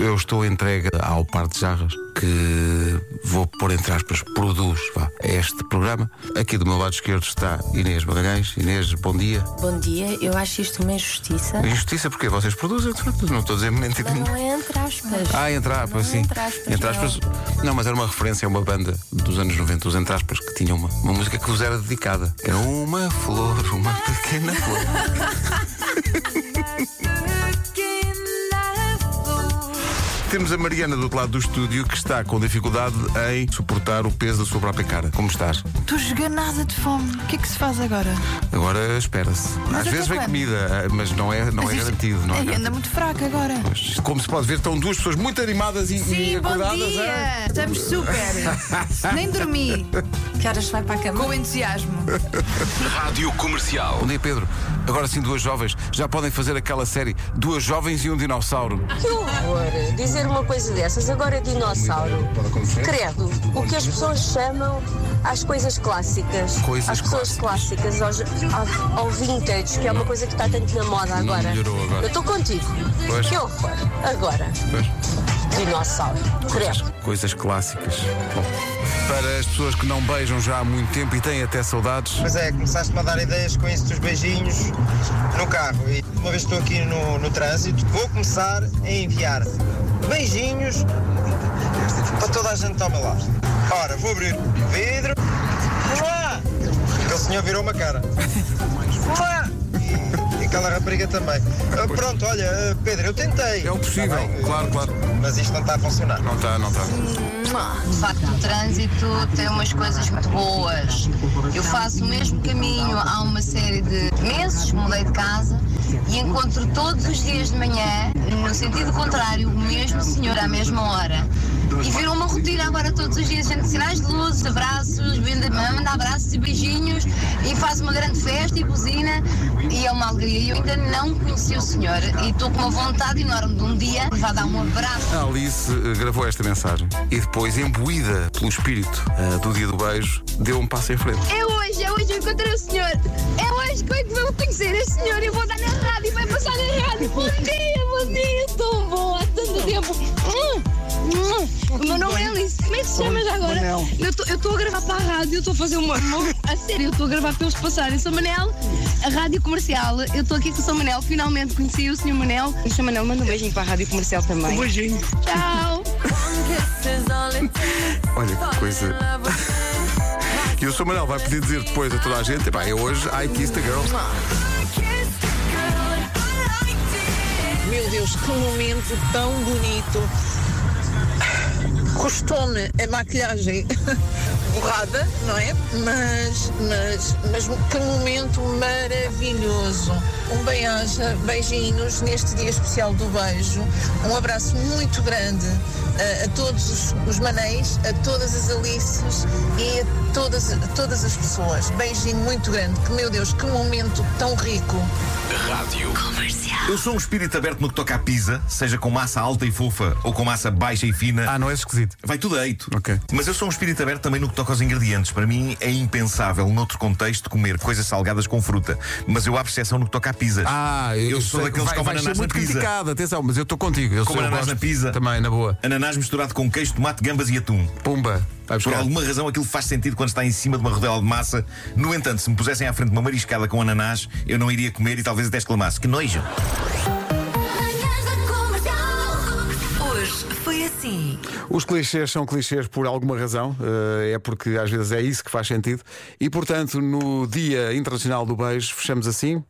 Eu estou entregue ao par de jarras que vou pôr entre aspas, produz vá, este programa. Aqui do meu lado esquerdo está Inês Magalhães. Inês, bom dia. Bom dia, eu acho isto uma injustiça. Injustiça porque vocês produzem, não estou a dizer mentira. Não, não é entre aspas. Ah, entre aspas, Não é sim. entre aspas, Entre aspas. Não, mas era uma referência a uma banda dos anos 90, os entre aspas, que tinha uma, uma música que vos era dedicada. Era uma flor, uma pequena flor. Temos a Mariana do outro lado do estúdio que está com dificuldade em suportar o peso da sua própria cara. Como estás? Estou esganada de fome. O que é que se faz agora? Agora espera-se. Às até vezes vem quando? comida, mas não é, não é Mas isto- garantido. Não é Ei, anda garantido. muito fraca agora. Como se pode ver, estão duas pessoas muito animadas e, e Sim, bom acordadas. dia! é? Estamos super! Nem dormi, Que horas vai para a cama? com entusiasmo. Rádio Comercial. Bom dia, Pedro. Agora sim, duas jovens já podem fazer aquela série Duas Jovens e um Dinossauro. Que horror! Dizer uma coisa dessas, agora é dinossauro. Credo, o que as pessoas chamam às coisas clássicas. Coisas às pessoas clássicas, aos- ao, ao vintage, que é uma coisa que está tanto na moda agora. melhorou agora. Eu estou contigo. Pois. Que horror! Agora, Pois. Dinossauro. Coisas clássicas. Bom, para as pessoas que não beijam já há muito tempo e têm até saudades, Pois é, começaste-me a dar ideias com isso dos beijinhos no carro. E uma vez estou aqui no, no trânsito, vou começar a enviar beijinhos para toda a gente que está ao meu lado. Ora, vou abrir o vidro. Olá! Aquele senhor virou uma cara. Olá! Aquela rapariga também. Ah, pronto, olha, Pedro, eu tentei. É o possível, bem? claro, claro. Mas isto não está a funcionar. não está, não está. De facto, o trânsito tem umas coisas muito boas. Eu faço o mesmo caminho há uma série de meses, mudei de casa e encontro todos os dias de manhã, no sentido contrário, o mesmo senhor à mesma hora. E virou uma rotina agora todos os dias, gente, sinais de luz, abraços, manda abraços e beijinhos e faz uma grande festa e buzina e é uma alegria. E eu ainda não conheci o senhor e estou com uma vontade enorme de um dia levar dar um abraço. A Alice eh, gravou esta mensagem e depois, imbuída pelo espírito eh, do dia do beijo, deu um passo em frente. É hoje, é hoje eu encontrei o senhor. É hoje que eu vou conhecer este senhor e vou dar na rádio, vai passar na rádio. Bom dia, bom dia, tão bom, há tanto tempo. É Alice, como é que se chama já agora? Eu tô- Eu estou a gravar para a rádio, eu estou a fazer uma. A sério, eu estou a gravar para eles passarem. Sou Manel, a rádio comercial. Eu estou aqui com o São Manel, finalmente conheci o senhor Manel. E o Sr. Manel, manda um beijinho para a rádio comercial também. Um beijinho. Tchau. Olha que coisa. E o Sr. Manuel vai poder dizer depois a toda a gente: "Epá, eu hoje I kissed a girl. Meu Deus, que momento tão bonito. Custou-me a maquilhagem borrada, não é? Mas, mas, mas que momento maravilhoso. Um bem-aja, beijinhos neste dia especial do beijo. Um abraço muito grande a, a todos os, os manéis, a todas as Alices e a todas, a todas as pessoas. Beijinho muito grande. Que, meu Deus, que momento tão rico. Rádio Eu sou um espírito aberto no que toca à pizza, seja com massa alta e fofa ou com massa baixa e fina. Ah, não é esquisito. Vai tudo a eito. Ok. Mas eu sou um espírito aberto também no que toca aos ingredientes. Para mim é impensável, noutro contexto, comer coisas salgadas com fruta. Mas eu abro exceção no que toca a pizzas. Ah, eu, eu sou sei, daqueles vai, que comem vai ser ananás na muito pizza. criticado, atenção, mas eu estou contigo. Eu Como ananás na pizza. Também, na boa. Ananás misturado com queijo, tomate, gambas e atum. Pumba. Por alguma razão aquilo faz sentido quando está em cima de uma rodela de massa. No entanto, se me pusessem à frente uma mariscada com ananás, eu não iria comer e talvez até exclamasse: que nojo! Hoje foi assim. Os clichês são clichês por alguma razão, eh, é porque às vezes é isso que faz sentido. E portanto, no Dia Internacional do Beijo, fechamos assim.